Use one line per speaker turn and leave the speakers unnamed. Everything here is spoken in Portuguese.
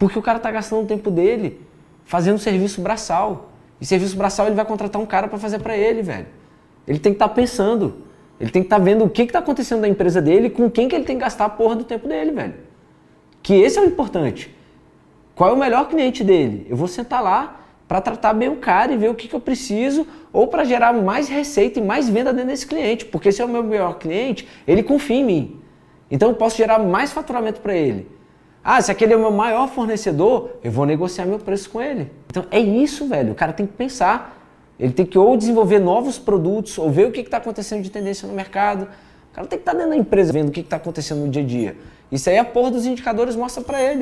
Porque o cara está gastando o tempo dele fazendo serviço braçal. E serviço braçal ele vai contratar um cara para fazer para ele, velho. Ele tem que estar tá pensando. Ele tem que estar tá vendo o que está acontecendo na empresa dele e com quem que ele tem que gastar a porra do tempo dele, velho. Que esse é o importante. Qual é o melhor cliente dele? Eu vou sentar lá para tratar bem o cara e ver o que, que eu preciso ou para gerar mais receita e mais venda dentro desse cliente. Porque se é o meu melhor cliente, ele confia em mim. Então eu posso gerar mais faturamento para ele. Ah, se aquele é o meu maior fornecedor, eu vou negociar meu preço com ele. Então é isso, velho. O cara tem que pensar. Ele tem que ou desenvolver novos produtos, ou ver o que está acontecendo de tendência no mercado. O cara tem que estar tá dentro da empresa vendo o que está acontecendo no dia a dia. Isso aí a porra dos indicadores mostra para ele.